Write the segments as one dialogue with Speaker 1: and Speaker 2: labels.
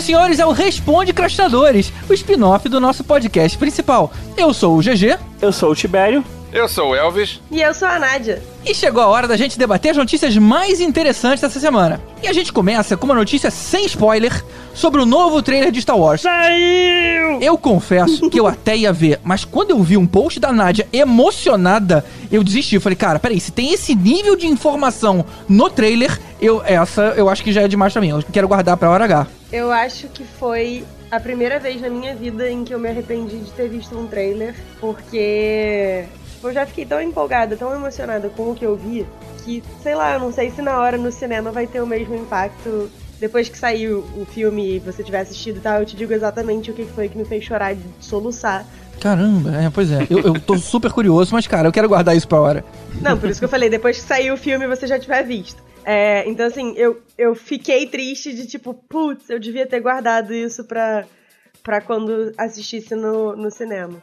Speaker 1: Senhoras e senhores, ao Responde Crastadores, o spin-off do nosso podcast principal. Eu sou o GG.
Speaker 2: Eu sou o Tibério.
Speaker 3: Eu sou o Elvis.
Speaker 4: E eu sou a Nádia.
Speaker 1: E chegou a hora da gente debater as notícias mais interessantes dessa semana. E a gente começa com uma notícia sem spoiler sobre o novo trailer de Star Wars.
Speaker 2: Saiu!
Speaker 1: Eu confesso que eu até ia ver, mas quando eu vi um post da Nádia emocionada, eu desisti. Eu falei, cara, peraí, se tem esse nível de informação no trailer, eu essa eu acho que já é demais pra mim. Eu quero guardar pra hora H.
Speaker 4: Eu acho que foi a primeira vez na minha vida em que eu me arrependi de ter visto um trailer, porque eu já fiquei tão empolgada, tão emocionada com o que eu vi, que, sei lá, eu não sei se na hora no cinema vai ter o mesmo impacto. Depois que saiu o filme e você tiver assistido e tal, eu te digo exatamente o que foi que me fez chorar de soluçar.
Speaker 1: Caramba, é, pois é. Eu, eu tô super curioso, mas, cara, eu quero guardar isso pra hora.
Speaker 4: Não, por isso que eu falei, depois que saiu o filme você já tiver visto. É, então, assim, eu, eu fiquei triste de tipo, putz, eu devia ter guardado isso pra, pra quando assistisse no, no cinema.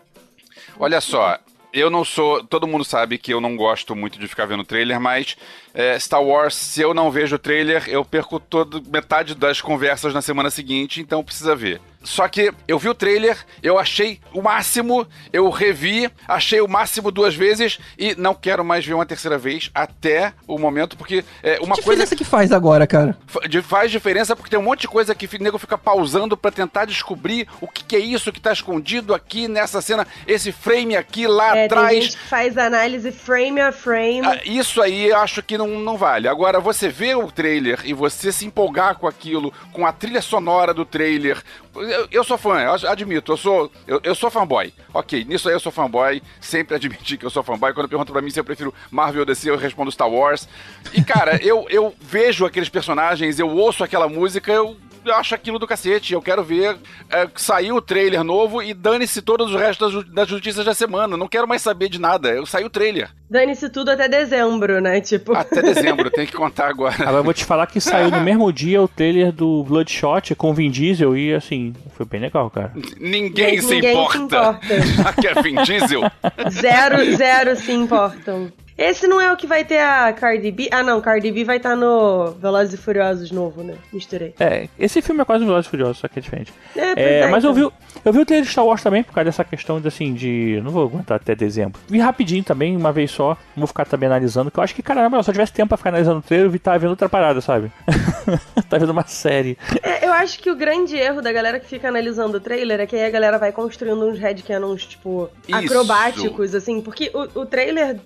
Speaker 3: Olha só, eu não sou. Todo mundo sabe que eu não gosto muito de ficar vendo trailer, mas é, Star Wars, se eu não vejo o trailer, eu perco todo, metade das conversas na semana seguinte, então precisa ver. Só que eu vi o trailer, eu achei o máximo, eu revi, achei o máximo duas vezes e não quero mais ver uma terceira vez até o momento, porque é uma
Speaker 1: que
Speaker 3: coisa.
Speaker 1: diferença que faz agora, cara?
Speaker 3: Fa- Faz diferença porque tem um monte de coisa que o nego fica pausando pra tentar descobrir o que, que é isso que tá escondido aqui nessa cena, esse frame aqui lá
Speaker 4: É, tem
Speaker 3: atrás.
Speaker 4: gente que faz análise frame a frame.
Speaker 3: Ah, Isso aí eu acho que não, não vale. Agora, você vê o trailer e você se empolgar com aquilo, com a trilha sonora do trailer. Eu, eu sou fã, eu admito, eu sou, eu, eu sou fanboy. Ok, nisso aí eu sou fanboy, sempre admiti que eu sou fanboy. Quando perguntam pra mim se eu prefiro Marvel ou DC, eu respondo Star Wars. E cara, eu, eu vejo aqueles personagens, eu ouço aquela música, eu. Eu acho aquilo do cacete, eu quero ver. É, saiu o trailer novo e dane-se todos os restos das, notícias da semana. Não quero mais saber de nada. Eu saiu o trailer.
Speaker 4: Dane-se tudo até dezembro, né? Tipo.
Speaker 3: Até dezembro, tem que contar agora.
Speaker 2: Agora eu vou te falar que saiu no mesmo dia o trailer do Bloodshot com Vin Diesel e assim, foi bem legal, cara.
Speaker 3: Ninguém, se
Speaker 4: ninguém se
Speaker 3: importa.
Speaker 4: importa.
Speaker 3: Já que é Vin Diesel.
Speaker 4: Zero, zero se importam. Esse não é o que vai ter a Cardi B? Ah, não, Cardi B vai estar no Velozes e Furiosos novo, né? Misturei.
Speaker 2: É, esse filme é quase um Velozes e Furiosos, só que é diferente.
Speaker 4: É,
Speaker 2: É,
Speaker 4: é,
Speaker 2: mas eu
Speaker 4: então.
Speaker 2: vi, eu vi o trailer de Star Wars também por causa dessa questão de assim, de. Não vou aguentar até dezembro. Vi rapidinho também, uma vez só. Não vou ficar também analisando, que eu acho que, caramba, se eu tivesse tempo pra ficar analisando o trailer, eu vi tava vendo outra parada, sabe? tá vendo uma série.
Speaker 4: É, eu acho que o grande erro da galera que fica analisando o trailer é que aí a galera vai construindo uns headcanons, tipo,
Speaker 3: Isso.
Speaker 4: acrobáticos, assim, porque o, o trailer.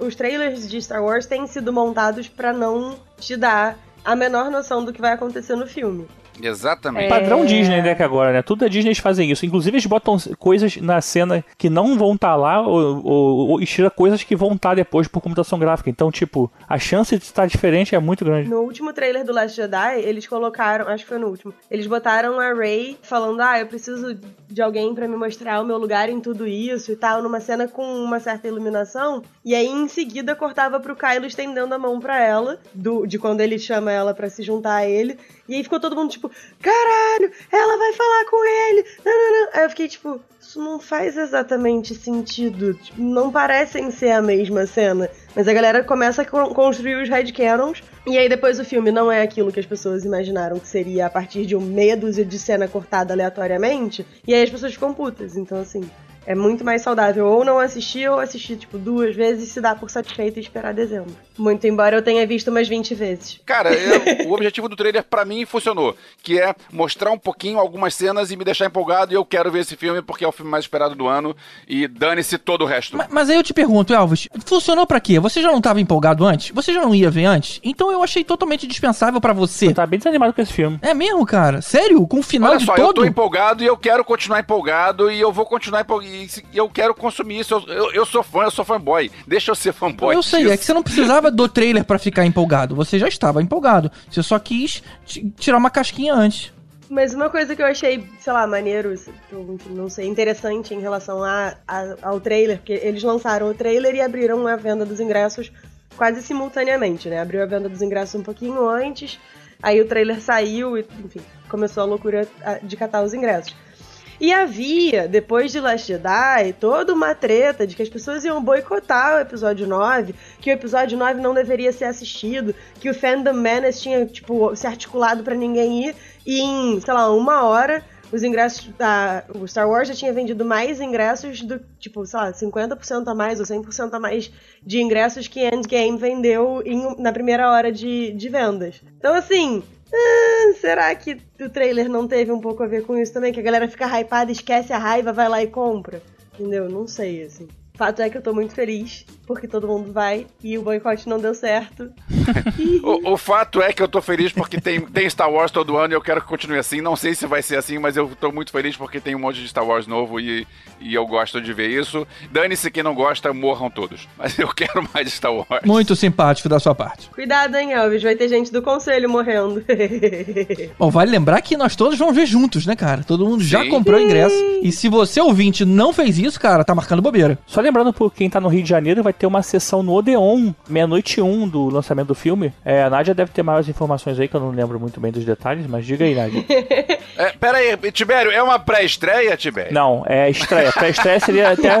Speaker 4: Os trailers de Star Wars têm sido montados pra não te dar a menor noção do que vai acontecer no filme.
Speaker 3: Exatamente.
Speaker 2: Padrão Disney, né, que agora, né? Tudo a Disney eles fazem isso. Inclusive, eles botam coisas na cena que não vão estar lá, ou, ou, ou e tira coisas que vão estar depois por computação gráfica. Então, tipo, a chance de estar diferente é muito grande.
Speaker 4: No último trailer do Last Jedi, eles colocaram, acho que foi no último, eles botaram a Rey falando: "Ah, eu preciso de alguém pra me mostrar o meu lugar em tudo isso" e tal, numa cena com uma certa iluminação, e aí em seguida cortava pro Kylo estendendo a mão pra ela, do de quando ele chama ela pra se juntar a ele, e aí ficou todo mundo tipo: "Caralho, ela vai falar com ele". Não. Aí eu fiquei tipo, isso não faz exatamente sentido. Tipo, não parecem ser a mesma cena. Mas a galera começa a con- construir os headcanons. E aí depois o filme não é aquilo que as pessoas imaginaram que seria a partir de um meia dúzia de cena cortada aleatoriamente. E aí as pessoas ficam putas. Então, assim, é muito mais saudável ou não assistir ou assistir, tipo, duas vezes e se dar por satisfeito e esperar dezembro. Muito embora eu tenha visto umas 20 vezes.
Speaker 3: Cara, eu- o objetivo do trailer pra mim funcionou, que é mostrar um pouquinho algumas cenas e me deixar empolgado e eu quero ver esse filme porque é o filme mais esperado do ano e dane-se todo o resto.
Speaker 1: Ma- Mas aí eu te pergunto, Elvis, funcionou pra quê? Você já não tava empolgado antes? Você já não ia ver antes? Então eu achei totalmente dispensável pra você.
Speaker 2: Eu tava bem desanimado com esse filme.
Speaker 1: É mesmo, cara? Sério? Com o final
Speaker 3: Olha
Speaker 1: de
Speaker 3: só, eu
Speaker 1: todo?
Speaker 3: tô empolgado e eu quero continuar empolgado e eu vou continuar empolgado e se- eu quero consumir isso. Eu, eu- eu sou fã, eu sou fanboy. Deixa eu ser fanboy.
Speaker 1: eu sei, é que você não precisava do trailer pra ficar empolgado. Você já estava empolgado. Você só quis ti- tirar uma casquinha antes.
Speaker 4: Mas uma coisa que eu achei, sei lá, maneiro, não sei, interessante em relação a, a- ao trailer, porque eles lançaram o trailer e abriram a venda dos ingressos quase simultaneamente, né? Abriu a venda dos ingressos um pouquinho antes, aí o trailer saiu e, enfim, começou a loucura de catar os ingressos. E havia, depois de Last Jedi, toda uma treta de que as pessoas iam boicotar o episódio 9, que o episódio 9 não deveria ser assistido, que o Fandom Menace tinha, tipo, se articulado para ninguém ir, e em, sei lá, uma hora os ingressos da. O Star Wars já tinha vendido mais ingressos do, tipo, sei lá, 50% a mais ou 100% a mais de ingressos que Endgame vendeu em, na primeira hora de, de vendas. Então, assim. Ah, será que o trailer não teve um pouco a ver com isso também? Que a galera fica hypada, esquece a raiva, vai lá e compra? Entendeu? Não sei, assim. Fato é que eu tô muito feliz, porque todo mundo vai e o boicote não deu certo.
Speaker 3: o, o, fato é que eu tô feliz porque tem, tem Star Wars todo ano e eu quero que continue assim. Não sei se vai ser assim, mas eu tô muito feliz porque tem um monte de Star Wars novo e, e eu gosto de ver isso. Dane-se quem não gosta, morram todos. Mas eu quero mais Star Wars.
Speaker 1: Muito simpático da sua parte.
Speaker 4: Cuidado, hein, Elvis? Vai ter gente do conselho morrendo.
Speaker 1: Bom, vale lembrar que nós todos vamos ver juntos, né, cara? Todo mundo já Sim. comprou ingresso. E se você ouvinte não fez isso, cara, tá marcando bobeira.
Speaker 2: Só lembrando por quem tá no Rio de Janeiro, vai ter uma sessão no Odeon, meia-noite um do lançamento do filme. É, a Nádia deve ter maiores informações aí, que eu não lembro muito bem dos detalhes, mas diga aí, Nádia.
Speaker 3: é, pera aí, Tibério, é uma pré-estreia, Tibério?
Speaker 2: Não, é estreia. Pré-estreia seria até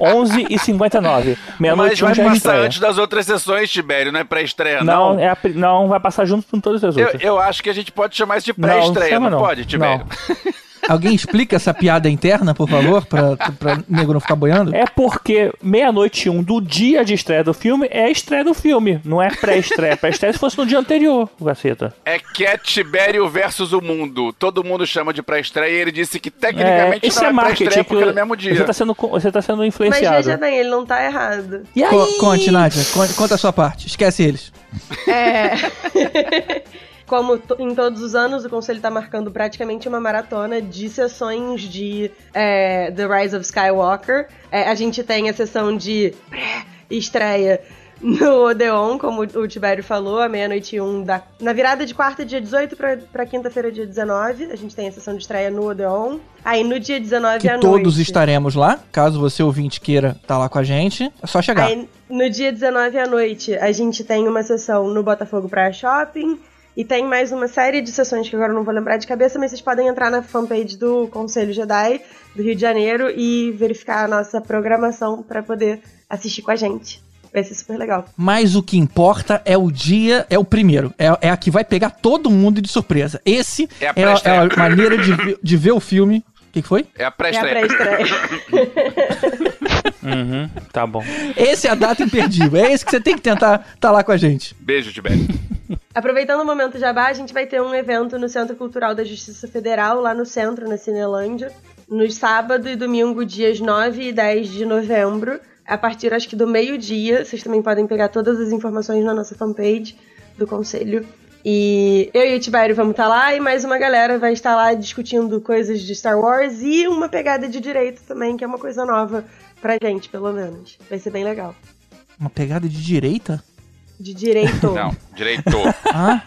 Speaker 2: 11h59.
Speaker 3: Meia-noite um já é passar antes das outras sessões, Tibério, não é pré-estreia,
Speaker 2: não? Não, é a, não, vai passar junto com todas as outras.
Speaker 3: Eu, eu acho que a gente pode chamar isso de pré-estreia, não, não, não, pode, Tibério?
Speaker 1: Não. Alguém explica essa piada interna, por favor, pra, pra nego não ficar boiando?
Speaker 2: É porque meia-noite um do dia de estreia do filme é a estreia do filme, não é pré-estreia. Pré-estreia se fosse no dia anterior, Gaceta.
Speaker 3: É Cat Tibério versus o mundo. Todo mundo chama de pré-estreia e ele disse que tecnicamente
Speaker 2: é, não é, é pré-estreia porque é no mesmo dia. Você tá sendo, você tá sendo influenciado. Mas
Speaker 4: veja bem, ele não tá errado.
Speaker 1: E aí? conte, Nádia, conta a sua parte. Esquece eles.
Speaker 4: É... Como em todos os anos, o Conselho está marcando praticamente uma maratona de sessões de é, The Rise of Skywalker. É, a gente tem a sessão de estreia no Odeon, como o Tibério falou, à meia-noite um da... Na virada de quarta, dia 18 para quinta-feira, dia 19, a gente tem a sessão de estreia no Odeon. Aí no dia 19
Speaker 1: que
Speaker 4: à
Speaker 1: noite... todos estaremos lá, caso você ouvinte queira estar tá lá com a gente, é só chegar. Aí
Speaker 4: no dia 19 à noite, a gente tem uma sessão no Botafogo Praia Shopping. E tem mais uma série de sessões que agora eu não vou lembrar de cabeça, mas vocês podem entrar na fanpage do Conselho Jedi do Rio de Janeiro e verificar a nossa programação para poder assistir com a gente. Vai ser super legal.
Speaker 1: Mas o que importa é o dia, é o primeiro. É, é a que vai pegar todo mundo de surpresa. Esse é a, é a, é a maneira de, de ver o filme. O que, que foi?
Speaker 3: É a pré-estreia. É a
Speaker 2: pré-estreia. uhum, tá bom.
Speaker 1: Esse é a data imperdível. É esse que você tem que tentar estar tá lá com a gente.
Speaker 3: Beijo, Tibete.
Speaker 4: Aproveitando o momento jabá, a gente vai ter um evento no Centro Cultural da Justiça Federal, lá no centro, na Cinelândia, nos sábado e domingo, dias 9 e 10 de novembro, a partir acho que do meio-dia. Vocês também podem pegar todas as informações na nossa fanpage do Conselho. E eu e o Tibério vamos estar tá lá e mais uma galera vai estar lá discutindo coisas de Star Wars e uma pegada de direito também, que é uma coisa nova pra gente, pelo menos. Vai ser bem legal.
Speaker 1: Uma pegada de direita?
Speaker 4: De direito.
Speaker 3: Não, direito.
Speaker 1: ah,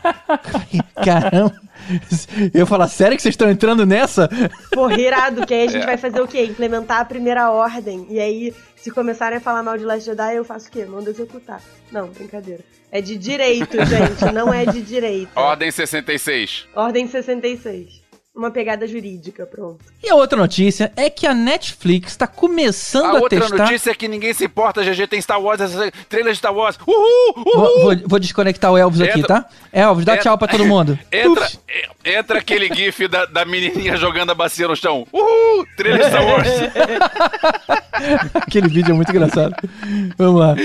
Speaker 1: caramba. Eu falar, sério que vocês estão entrando nessa?
Speaker 4: Pô, irado, que aí a gente é. vai fazer o quê? Implementar a primeira ordem. E aí, se começarem a falar mal de Last Jedi, eu faço o quê? Mando executar. Não, brincadeira. É de direito, gente, não é de direito.
Speaker 3: Ordem 66.
Speaker 4: Ordem 66 uma pegada jurídica, pronto.
Speaker 1: E a outra notícia é que a Netflix está começando a, a testar... A
Speaker 3: outra notícia é que ninguém se importa, GG tem Star Wars, trailer de Star Wars, uhul, uhul.
Speaker 1: Vou, vou, vou desconectar o Elvis entra, aqui, tá? Elvis, dá entra, tchau pra todo mundo.
Speaker 3: Entra, entra aquele gif da, da menininha jogando a bacia no chão, uhul, trailer de Star Wars.
Speaker 1: aquele vídeo é muito engraçado. Vamos lá.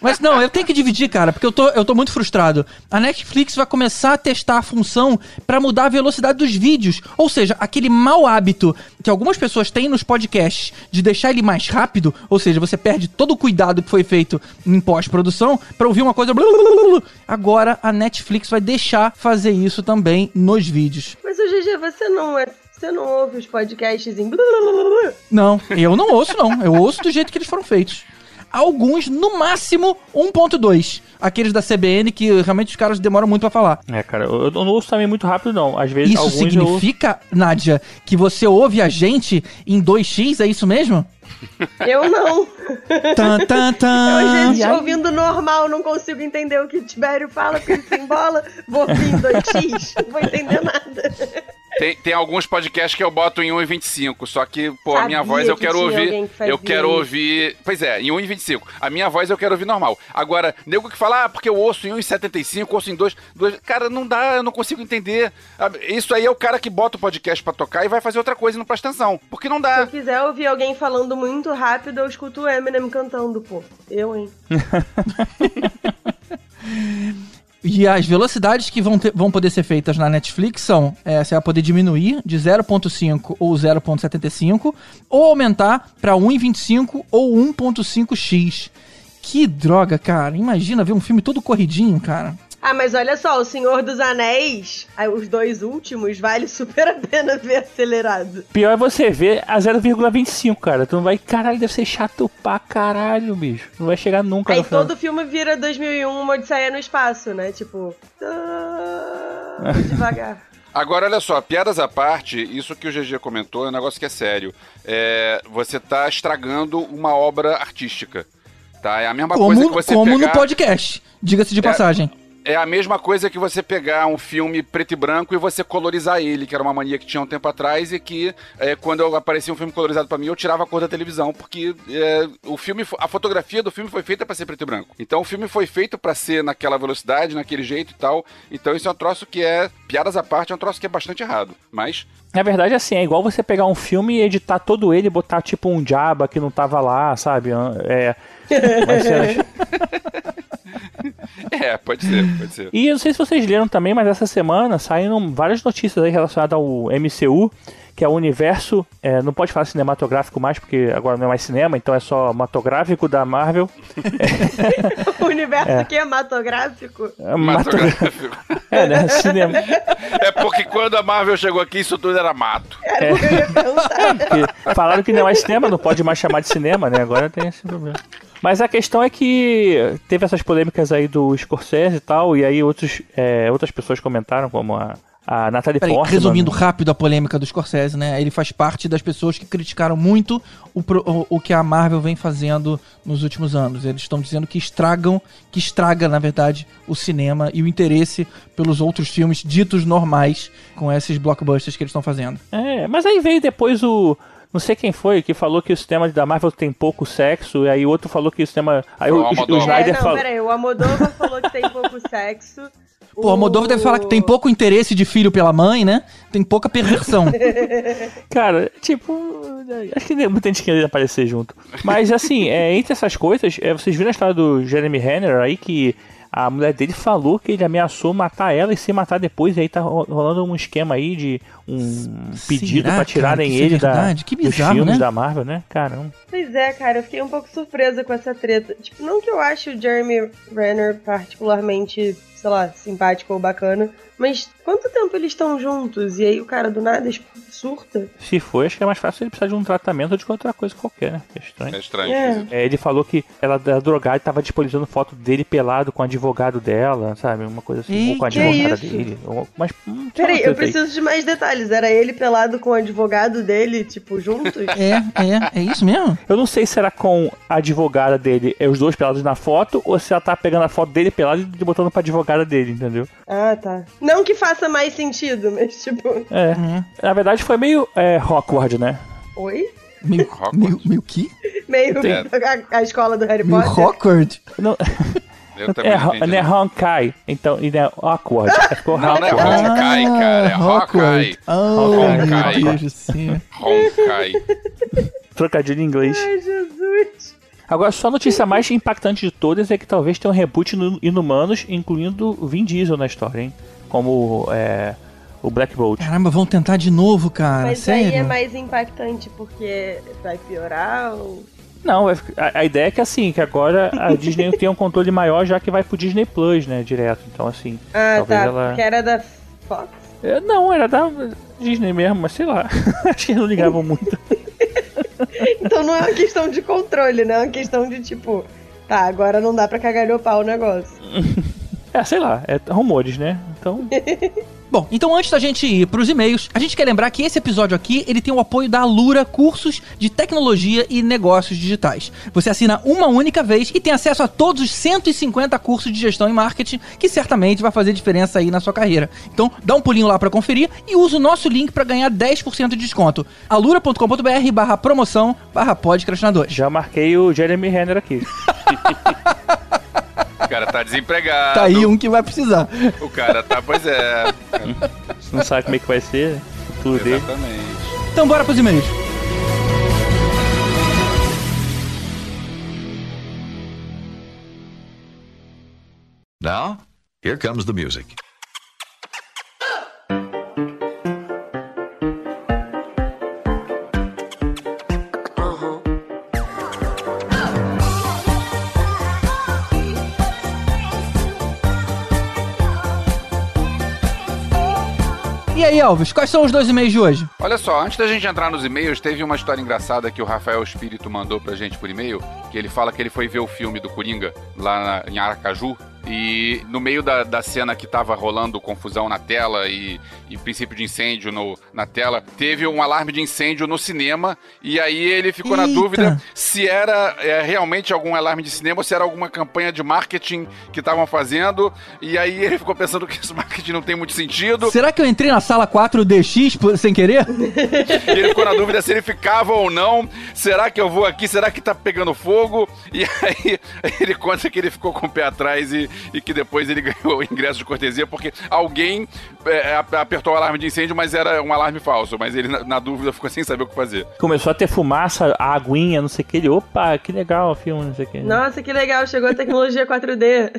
Speaker 1: Mas não, eu tenho que dividir, cara, porque eu tô, eu tô muito frustrado. A Netflix vai começar a testar a função para mudar a velocidade dos vídeos. Ou seja, aquele mau hábito que algumas pessoas têm nos podcasts de deixar ele mais rápido, ou seja, você perde todo o cuidado que foi feito em pós-produção para ouvir uma coisa. Agora a Netflix vai deixar fazer isso também nos vídeos.
Speaker 4: Mas o GG, você não é você não ouve os podcasts em.
Speaker 1: Não, eu não ouço, não. Eu ouço do jeito que eles foram feitos alguns, no máximo 1.2. Aqueles da CBN que realmente os caras demoram muito para falar.
Speaker 2: É, cara, eu, não ouço também muito rápido, não. Às vezes
Speaker 1: Isso significa, eu... Nádia, que você ouve a gente em 2x, é isso mesmo?
Speaker 4: Eu não. Tan, tan, tan. Eu, gente, ouvindo normal, não consigo entender o que o Tibério fala, porque ele se embola. Vou ouvir em 2x, não vou entender nada.
Speaker 3: Tem, tem alguns podcasts que eu boto em 1,25, só que, pô, a minha
Speaker 4: Sabia
Speaker 3: voz eu
Speaker 4: que
Speaker 3: quero ouvir.
Speaker 4: que
Speaker 3: Eu quero
Speaker 4: isso.
Speaker 3: ouvir. Pois é, em 1,25. A minha voz eu quero ouvir normal. Agora, nego que fala, ah, porque eu ouço em 1,75, ouço em 2, 2. Cara, não dá, eu não consigo entender. Ah, Isso aí é o cara que bota o podcast pra tocar e vai fazer outra coisa e não presta atenção. Porque não
Speaker 4: Se
Speaker 3: dá.
Speaker 4: eu quiser ouvir alguém falando muito rápido, eu escuto o Eminem cantando, pô. Eu, hein?
Speaker 1: E as velocidades que vão, ter- vão poder ser feitas na Netflix são: é, você vai poder diminuir de 0.5 ou 0.75, ou aumentar para 1.25 ou 1.5x. Que droga, cara. Imagina ver um filme todo corridinho, cara.
Speaker 4: Ah, mas olha só, O Senhor dos Anéis, aí os dois últimos, vale super a pena ver acelerado.
Speaker 2: Pior é você ver a 0,25, cara. Tu não vai. Caralho, deve ser chato pra caralho, bicho. Não vai chegar nunca
Speaker 4: Aí
Speaker 2: no final.
Speaker 4: todo filme vira 2001, uma Odisseia no espaço, né? Tipo... devagar.
Speaker 3: Agora, olha só, piadas à parte, isso que o GG comentou é um negócio que é sério. É, você tá estragando uma obra artística. Tá? É a mesma coisa que
Speaker 1: Como,
Speaker 3: você
Speaker 1: como
Speaker 3: pegar...
Speaker 1: no podcast, diga-se de passagem.
Speaker 3: É a mesma coisa que você pegar um filme preto e branco e você colorizar ele, que era uma mania que tinha um tempo atrás e que é, quando aparecia um filme colorizado pra mim, eu tirava a cor da televisão, porque é, o filme, a fotografia do filme foi feita pra ser preto e branco. Então o filme foi feito pra ser naquela velocidade, naquele jeito e tal. Então isso é um troço que é, piadas à parte, é um troço que é bastante errado. Mas
Speaker 2: Na verdade, assim, é igual você pegar um filme e editar todo ele e botar tipo um Jabba que não tava lá, sabe? É. Ser-
Speaker 3: é, pode ser, pode ser.
Speaker 2: E eu não sei se vocês leram também, mas essa semana saíram várias notícias aí relacionadas ao MCU, que é o universo, é, não pode falar cinematográfico mais, porque agora não é mais cinema, então é só matográfico da Marvel.
Speaker 4: O universo kinematográfico.
Speaker 2: É, mato-
Speaker 3: Matográfico.
Speaker 2: é, né? Cinema.
Speaker 3: É porque quando a Marvel chegou aqui, isso tudo era mato.
Speaker 4: Era que.
Speaker 2: Porque falaram que não é mais cinema, não pode mais chamar de cinema, né? Agora tem esse problema. Mas a questão é que teve essas polêmicas aí do Scorsese e tal, e aí outros, é, outras pessoas comentaram, como a, a Natalie
Speaker 1: Peraí,
Speaker 2: Portman.
Speaker 1: resumindo rápido a polêmica do Scorsese, né? Ele faz parte das pessoas que criticaram muito o, o, o que a Marvel vem fazendo nos últimos anos. Eles estão dizendo que estragam, que estraga, na verdade, o cinema e o interesse pelos outros filmes ditos normais com esses blockbusters que eles estão fazendo.
Speaker 2: É, mas aí veio depois o. Não sei quem foi que falou que o sistema da Marvel tem pouco sexo, e aí o outro falou que o sistema. Aí o,
Speaker 3: o
Speaker 2: o,
Speaker 3: Almodóvar.
Speaker 4: É,
Speaker 2: Snyder
Speaker 4: não,
Speaker 2: falou.
Speaker 4: peraí, o Amodova falou que tem pouco sexo.
Speaker 1: Pô, a Moldova deve falar que tem pouco interesse de filho pela mãe, né? Tem pouca perversão.
Speaker 2: Cara, tipo, acho que muita gente queria aparecer junto. Mas assim, é, entre essas coisas, é, vocês viram a história do Jeremy Renner aí que a mulher dele falou que ele ameaçou matar ela e se matar depois, e aí tá ro- rolando um esquema aí de um pedido pra tirarem
Speaker 1: cara, é
Speaker 2: ele da?
Speaker 1: Que
Speaker 2: dos
Speaker 1: bizarro,
Speaker 2: filmes
Speaker 1: né?
Speaker 2: da Marvel, né? Caramba.
Speaker 4: Pois é, cara, eu fiquei um pouco surpresa com essa treta. Tipo, não que eu ache o Jeremy Renner particularmente, sei lá, simpático ou bacana, mas quanto tempo eles estão juntos? E aí o cara do nada surta?
Speaker 2: Se foi, acho que é mais fácil ele precisar de um tratamento do que outra coisa qualquer, né? É estranho.
Speaker 3: É estranho.
Speaker 4: É.
Speaker 2: É, ele falou que ela era drogada e tava disponibilizando foto dele pelado com o advogado dela, sabe? Uma coisa assim, ou com a advogada dele. ou- Mas, hum,
Speaker 4: Peraí, eu
Speaker 2: treta aí.
Speaker 4: preciso de mais detalhes. Era ele pelado com o advogado dele, tipo, juntos?
Speaker 1: É, é, é isso mesmo?
Speaker 2: Eu não sei se era com a advogada dele, é os dois pelados na foto, ou se ela tá pegando a foto dele pelado e botando pra advogada dele, entendeu?
Speaker 4: ah, tá. Não que faça mais sentido, mas tipo.
Speaker 2: É.
Speaker 1: É.
Speaker 2: Na verdade foi meio é, né?
Speaker 4: Oi?
Speaker 1: Meio,
Speaker 3: Hogwarts.
Speaker 1: meio, meio que?
Speaker 4: Meio a, a escola do Harry
Speaker 1: Meio
Speaker 4: Potter.
Speaker 1: awkward.
Speaker 2: Não,
Speaker 3: Eu também
Speaker 2: é,
Speaker 3: não
Speaker 2: é Honkai, então, e não é awkward. É, ficou
Speaker 3: Não, não é. Honkai, cara, é
Speaker 1: Deus do céu.
Speaker 3: Honkai.
Speaker 2: Trocadilho em inglês.
Speaker 4: Ai, Jesus.
Speaker 2: Agora, só a notícia mais impactante de todas é que talvez tenha um reboot no Inumanos, incluindo o Vin Diesel na história, hein? Como é, o Black Bolt.
Speaker 1: Caramba, vão tentar de novo, cara.
Speaker 4: Mas
Speaker 1: Sério?
Speaker 4: aí é mais impactante porque vai piorar ou.
Speaker 2: Não, ficar- a, a ideia é que assim, que agora a Disney tem um controle maior já que vai pro Disney Plus, né, direto. Então assim,
Speaker 4: Ah,
Speaker 2: talvez
Speaker 4: tá.
Speaker 2: ela...
Speaker 4: Porque era da Fox.
Speaker 2: É, não, era da Disney mesmo, mas sei lá. Acho que eles não ligavam muito.
Speaker 4: Então não é uma questão de controle, né? É uma questão de tipo. Tá, agora não dá pra cagar o pau o negócio.
Speaker 2: É, sei lá, é rumores, né? Então,
Speaker 1: Bom, então antes da gente ir pros e-mails, a gente quer lembrar que esse episódio aqui, ele tem o apoio da Alura Cursos de Tecnologia e Negócios Digitais. Você assina uma única vez e tem acesso a todos os 150 cursos de gestão e marketing, que certamente vai fazer diferença aí na sua carreira. Então, dá um pulinho lá para conferir e usa o nosso link para ganhar 10% de desconto. alura.com.br barra promoção barra podcastinadores.
Speaker 2: Já marquei o Jeremy Renner aqui.
Speaker 3: O cara tá desempregado.
Speaker 1: Tá aí um que vai precisar.
Speaker 3: O cara tá, pois é.
Speaker 2: Você não sabe como é que vai ser o futuro dele.
Speaker 3: Exatamente.
Speaker 1: Então bora pros e-mails.
Speaker 5: Now, here comes the music.
Speaker 1: Aí, Alves, quais são os dois e-mails de hoje?
Speaker 3: Olha só, antes da gente entrar nos e-mails, teve uma história engraçada que o Rafael Espírito mandou pra gente por e-mail, que ele fala que ele foi ver o filme do Coringa lá na- em Aracaju. E no meio da, da cena que tava rolando confusão na tela e, e princípio de incêndio no, na tela, teve um alarme de incêndio no cinema. E aí ele ficou na
Speaker 1: Eita.
Speaker 3: dúvida se era é, realmente algum alarme de cinema ou se era alguma campanha de marketing que estavam fazendo. E aí ele ficou pensando que esse marketing não tem muito sentido.
Speaker 1: Será que eu entrei na sala 4DX por- sem querer?
Speaker 3: E ele ficou na dúvida se ele ficava ou não. Será que eu vou aqui? Será que tá pegando fogo? E aí ele conta que ele ficou com o pé atrás e, e que depois ele ganhou o ingresso de cortesia porque alguém é, ap- apertou o alarme de incêndio, mas era um alarme falso. Mas ele, na, na dúvida, ficou sem saber o que fazer.
Speaker 2: Começou a ter fumaça, a aguinha, não sei o que. Ele, opa, que legal o filme, não sei o que.
Speaker 4: Nossa, que legal, chegou a tecnologia 4D.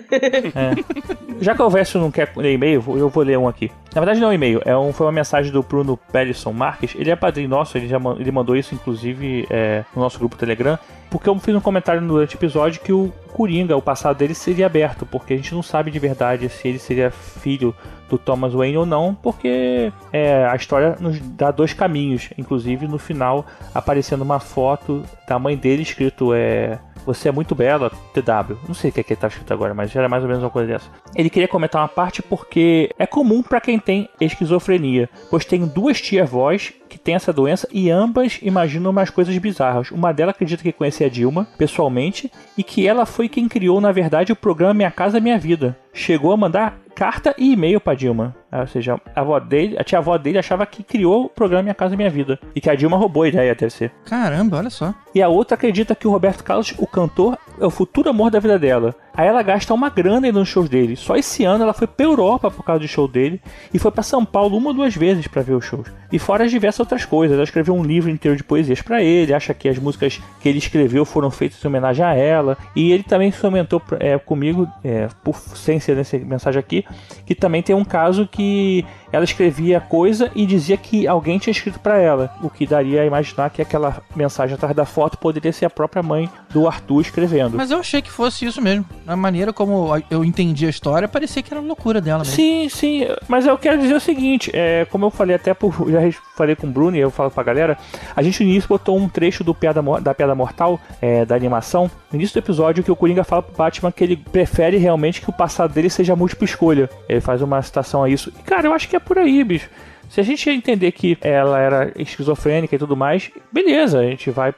Speaker 2: Já que o Verso não quer ler e-mail, eu vou ler um aqui. Na verdade, não é um e-mail, é um, foi uma mensagem do Bruno Pellison Marques. Ele é padrinho nosso, ele, já, ele mandou isso, inclusive, é, no nosso grupo Telegram. Porque eu fiz um comentário durante o episódio que o Coringa, o passado dele, seria aberto. Porque a gente não sabe de verdade se ele seria filho do Thomas Wayne ou não. Porque é, a história nos dá dois caminhos. Inclusive, no final, aparecendo uma foto da mãe dele escrito é, você é muito bela, TW. Não sei o que é que tá escrito agora, mas era mais ou menos uma coisa dessa. Ele queria comentar uma parte porque é comum para quem tem esquizofrenia, pois tem duas tia-avós que têm essa doença e ambas imaginam umas coisas bizarras. Uma delas acredita que conhecia a Dilma pessoalmente e que ela foi quem criou, na verdade, o programa Minha Casa Minha Vida. Chegou a mandar carta e e-mail pra Dilma. Ah, Ou seja, a avó dele, a tia avó dele achava que criou o programa Minha Casa Minha Vida. E que a Dilma roubou a ideia, deve ser.
Speaker 1: Caramba, olha só.
Speaker 2: E a outra acredita que o Roberto Carlos, o cantor, é o futuro amor da vida dela. Aí ela gasta uma grana nos shows dele. Só esse ano ela foi pra Europa por causa do show dele e foi pra São Paulo uma ou duas vezes pra ver os shows. E fora as diversas outras coisas. Ela escreveu um livro inteiro de poesias pra ele, acha que as músicas que ele escreveu foram feitas em homenagem a ela. E ele também comentou é, comigo, é, por, sem ser nessa mensagem aqui, que também tem um caso que ela escrevia coisa e dizia que alguém tinha escrito pra ela, o que daria a imaginar que aquela mensagem atrás da foto poderia ser a própria mãe do Arthur escrevendo.
Speaker 1: Mas eu achei que fosse isso mesmo. A maneira como eu entendi a história, parecia que era loucura dela mesmo.
Speaker 2: Sim, sim, mas eu quero dizer o seguinte, é, como eu falei até por, já falei com o Bruno e eu falo pra galera, a gente no início botou um trecho do Piada, da Piada Mortal, é, da animação, no início do episódio que o Coringa fala pro Batman que ele prefere realmente que o passado dele seja múltipla escolha. Ele faz uma citação a isso. E cara, eu acho que é por aí, bicho. Se a gente entender que ela era esquizofrênica e tudo mais, beleza, a gente vai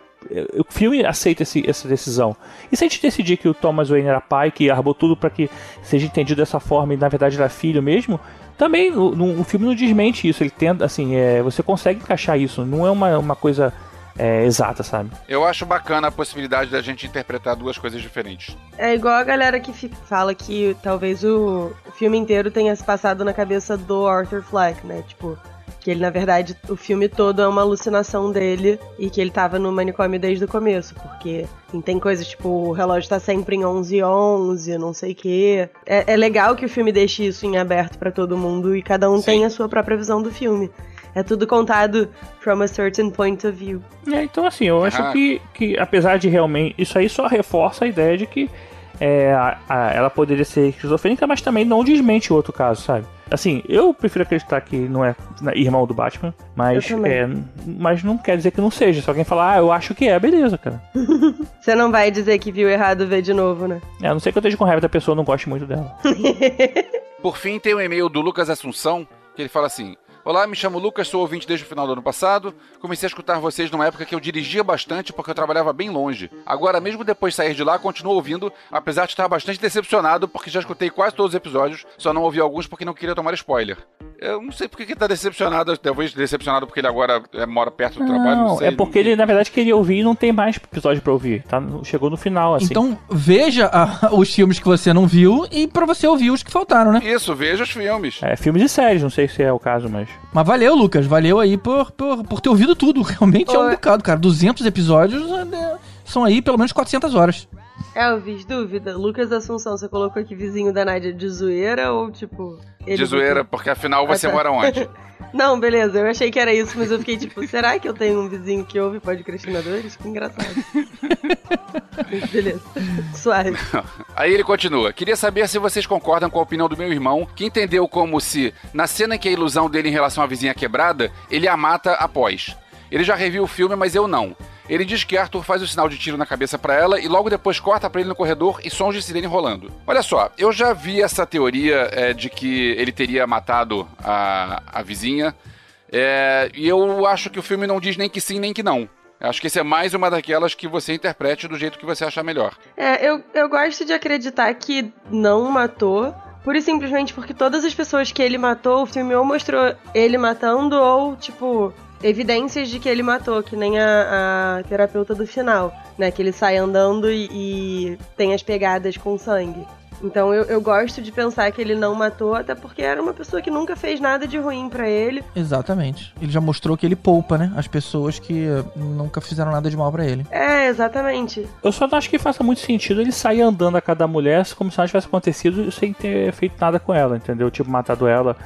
Speaker 2: o filme aceita esse- essa decisão. E se a gente decidir que o Thomas Wayne era pai, que armou tudo para que seja entendido dessa forma e na verdade era filho mesmo, também o, o filme não desmente isso. Ele tenta, assim, é, você consegue encaixar isso. Não é uma, uma coisa é, exata, sabe?
Speaker 3: Eu acho bacana a possibilidade da gente interpretar duas coisas diferentes.
Speaker 4: É igual a galera que fala que talvez o filme inteiro tenha se passado na cabeça do Arthur Fleck, né? Tipo, que ele, na verdade, o filme todo é uma alucinação dele e que ele tava no manicômio desde o começo, porque assim, tem coisas tipo, o relógio tá sempre em 11 11, não sei o quê. É, é legal que o filme deixe isso em aberto pra todo mundo e cada um
Speaker 3: Sim.
Speaker 4: tem a sua própria visão do filme. É tudo contado from a certain point of view.
Speaker 2: É, então, assim, eu acho
Speaker 3: Ah.
Speaker 2: que, que, apesar de realmente. Isso aí só reforça a ideia de que é, a- a- ela poderia ser esquizofrênica, mas também não desmente o outro caso, sabe? Assim, eu prefiro acreditar que não é né, irmão do Batman, mas, é, mas não quer dizer que não seja. Se alguém falar, ah, eu acho que é, beleza, cara.
Speaker 4: Você não vai dizer que viu errado ver de novo, né?
Speaker 2: É, a não ser que eu esteja com raiva da pessoa não goste muito dela.
Speaker 3: Por fim, tem um e-mail do Lucas Assunção que ele fala assim: Olá, me chamo Lucas, sou ouvinte desde o final do ano passado. Comecei a escutar vocês numa época que eu dirigia bastante porque eu trabalhava bem longe. Agora, mesmo depois de sair de lá, continuo ouvindo, apesar de estar bastante decepcionado porque já escutei quase todos os episódios, só não ouvi alguns porque não queria tomar spoiler. Eu não sei porque que ele tá decepcionado, talvez decepcionado porque ele agora é, mora perto do trabalho, não
Speaker 2: Não,
Speaker 3: sei.
Speaker 2: é porque ele, na verdade, queria ouvir e não tem mais episódio pra ouvir. Tá, chegou no final, assim.
Speaker 1: Então veja a- os filmes que você não viu e pra você ouvir os que faltaram, né?
Speaker 3: Isso, veja os filmes.
Speaker 2: É, filmes e séries, não sei se é o caso, mas.
Speaker 1: Mas valeu, Lucas. Valeu aí por, por, por ter ouvido tudo. Realmente é um
Speaker 4: Oi.
Speaker 1: bocado, cara. 200 episódios é, são aí pelo menos 400 horas.
Speaker 4: Elvis, dúvida. Lucas Assunção, você colocou aqui vizinho da Nádia de zoeira ou tipo.
Speaker 3: De zoeira, porque afinal você
Speaker 4: Ah, tá.
Speaker 3: mora onde?
Speaker 4: Não, beleza, eu achei que era isso, mas eu fiquei tipo, será que eu tenho um vizinho que ouve podcastinadores? Que engraçado. beleza, suave.
Speaker 3: Aí ele continua. Queria saber se vocês concordam com a opinião do meu irmão, que entendeu como se, na cena em que a ilusão dele em relação à vizinha é quebrada, ele a mata após. Ele já reviu o filme, mas eu não. Ele diz que Arthur faz o sinal de tiro na cabeça pra ela e logo depois corta pra ele no corredor e sons de sirene rolando. Olha só, eu já vi essa teoria é, de que ele teria matado a, a vizinha, é, e eu acho que o filme não diz nem que sim nem que não. Acho que esse é mais uma daquelas que você interprete do jeito que você achar melhor.
Speaker 4: É, eu, eu gosto de acreditar que não matou, pura e simplesmente porque todas as pessoas que ele matou, o filme ou mostrou ele matando ou, tipo, evidências de que ele matou, que nem a, a terapeuta do final, né? Que ele sai andando e, e tem as pegadas com sangue. Então eu, eu gosto de pensar que ele não matou, até porque era uma pessoa que nunca fez nada de ruim pra ele.
Speaker 1: Exatamente. Ele já mostrou que ele poupa, né? As pessoas que eh, nunca fizeram nada de mal pra ele.
Speaker 4: É, exatamente.
Speaker 2: Eu só não acho que faça muito sentido ele sair andando a cada mulher como se nada tivesse acontecido sem ter feito nada com ela, entendeu? Tipo, matado ela.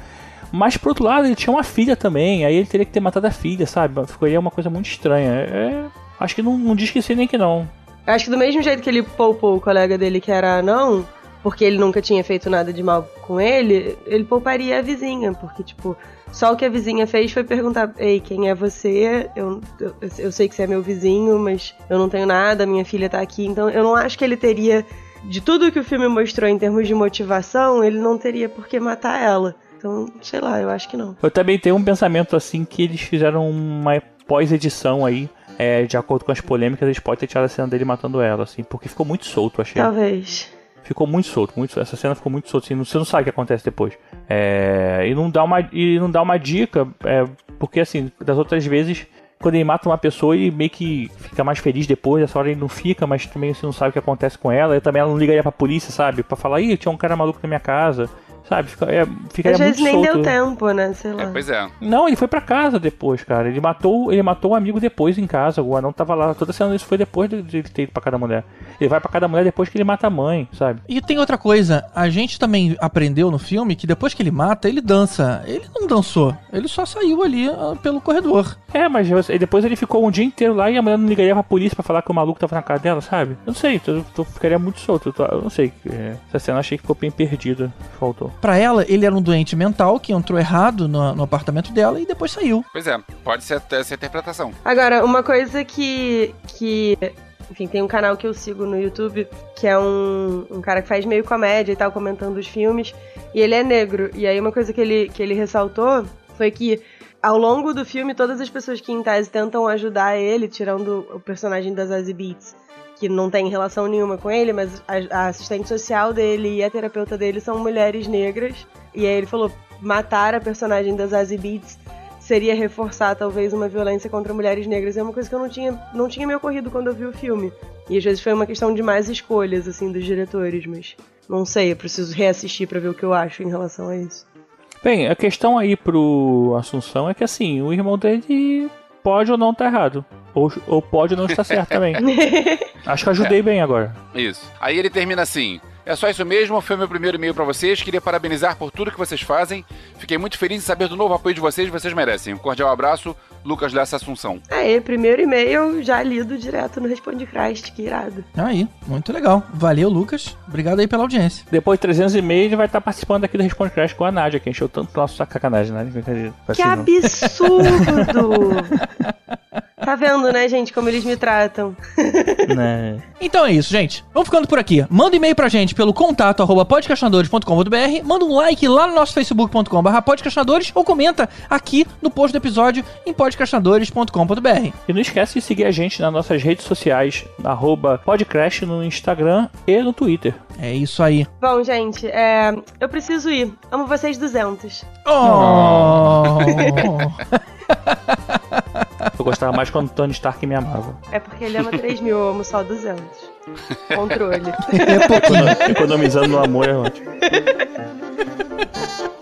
Speaker 2: Mas, por outro lado, ele tinha uma filha também, aí ele teria que ter matado a filha, sabe? Ficaria uma coisa muito estranha. É, acho que não, não diz que nem que não.
Speaker 4: Acho que do mesmo jeito que ele poupou o colega dele que era anão, porque ele nunca tinha feito nada de mal com ele, ele pouparia a vizinha, porque, tipo, só o que a vizinha fez foi perguntar: Ei, quem é você? Eu, eu, eu sei que você é meu vizinho, mas eu não tenho nada, minha filha tá aqui. Então eu não acho que ele teria. De tudo que o filme mostrou em termos de motivação, ele não teria por que matar ela. Então, sei lá, eu acho que não.
Speaker 2: Eu também tenho um pensamento assim que eles fizeram uma pós-edição aí. é, de acordo com as polêmicas, eles podem ter tirado a cena dele matando ela, assim, porque ficou muito solto, achei.
Speaker 4: Talvez.
Speaker 2: Ficou muito solto, muito Essa cena ficou muito solta, assim, você não sabe o que acontece depois. É, e não dá uma, e não dá uma dica, é, porque assim, das outras vezes, quando ele mata uma pessoa, ele meio que fica mais feliz depois, essa hora ele não fica, mas também você não sabe o que acontece com ela. E também ela não ligaria pra polícia, sabe? Pra falar, ih, tinha um cara maluco na minha casa. Sabe? Fica, é, ficaria
Speaker 4: Às vezes
Speaker 2: muito
Speaker 4: nem
Speaker 2: solto.
Speaker 4: deu tempo, né? Sei lá.
Speaker 3: É, pois é.
Speaker 2: Não, ele foi pra casa depois, cara. Ele matou, ele matou o amigo depois em casa. O anão tava lá. Toda cena isso foi depois de ele ter ido pra cada mulher. Ele vai pra cada mulher depois que ele mata a mãe, sabe?
Speaker 1: E tem outra coisa, a gente também aprendeu no filme que depois que ele mata, ele dança. Ele não dançou, ele só saiu ali ah, pelo corredor.
Speaker 2: É, mas depois ele ficou um dia inteiro lá e a mulher não ligaria pra polícia pra falar que o maluco tava na casa dela, sabe? Eu não sei, eu, eu ficaria muito solto. Eu, tô- eu não sei. é, essa cena eu achei que ficou bem perdida. Faltou.
Speaker 1: Pra ela, ele era um doente mental que entrou errado no, no apartamento dela e depois saiu.
Speaker 3: Pois é, pode ser até essa interpretação.
Speaker 4: Agora, uma coisa que. que. Enfim, tem um canal que eu sigo no YouTube, que é um, um cara que faz meio comédia e tal, comentando os filmes, e ele é negro. E aí uma coisa que ele, que ele ressaltou foi que ao longo do filme, todas as pessoas que em tese tentam ajudar ele, tirando o personagem das Zazie Beats, que não tem relação nenhuma com ele, mas a, a assistente social dele e a terapeuta dele são mulheres negras. E aí ele falou, matar a personagem das Zazie Beats seria reforçar talvez uma violência contra mulheres negras. É uma coisa que eu não tinha, não tinha me ocorrido quando eu vi o filme. E às vezes foi uma questão de mais escolhas, assim, dos diretores, mas não sei, eu preciso reassistir pra ver o que eu acho em relação a isso.
Speaker 2: Bem, a questão aí pro Assunção é que assim, o irmão dele pode ou não estar errado. Ou, ou pode não estar certo também. Acho que ajudei bem agora.
Speaker 3: Isso. Aí ele termina assim. É só isso mesmo, foi meu primeiro e-mail pra vocês. Queria parabenizar por tudo que vocês fazem. Fiquei muito feliz em saber do novo apoio de vocês, vocês merecem. Um cordial abraço, Lucas Lessa Assunção.
Speaker 4: Aê, primeiro e-mail já lido direto no Responde Christ, que irado.
Speaker 1: Aí, muito legal. Valeu, Lucas. Obrigado aí pela audiência.
Speaker 2: Depois de 300 e meio ele vai estar participando aqui do Responde Crash com a Nádia, que encheu tanto nosso sacanagem, né? Brincadeira.
Speaker 4: Que
Speaker 2: Assim,
Speaker 4: absurdo! Tá vendo, né, gente, como eles me tratam?
Speaker 2: né?
Speaker 1: Então é isso, gente. Vamos ficando por aqui. Manda um e-mail pra gente pelo contato arroba podcastinadores.com.br, manda um like lá no nosso facebook.com.br podcastinadores ou comenta aqui no post do episódio em podcastinadores.com.br.
Speaker 2: E não esquece de seguir a gente nas nossas redes sociais, arroba podcast no Instagram e no Twitter.
Speaker 1: É isso aí.
Speaker 4: Bom, gente, é, eu preciso ir. Amo vocês 200.
Speaker 1: Oh!
Speaker 2: Eu gostava mais quando o Tony Stark me amava.
Speaker 4: É porque ele ama 3 mil, eu amo só 200. Controle.
Speaker 1: é pouquinho.
Speaker 2: Economizando no amor é ótimo.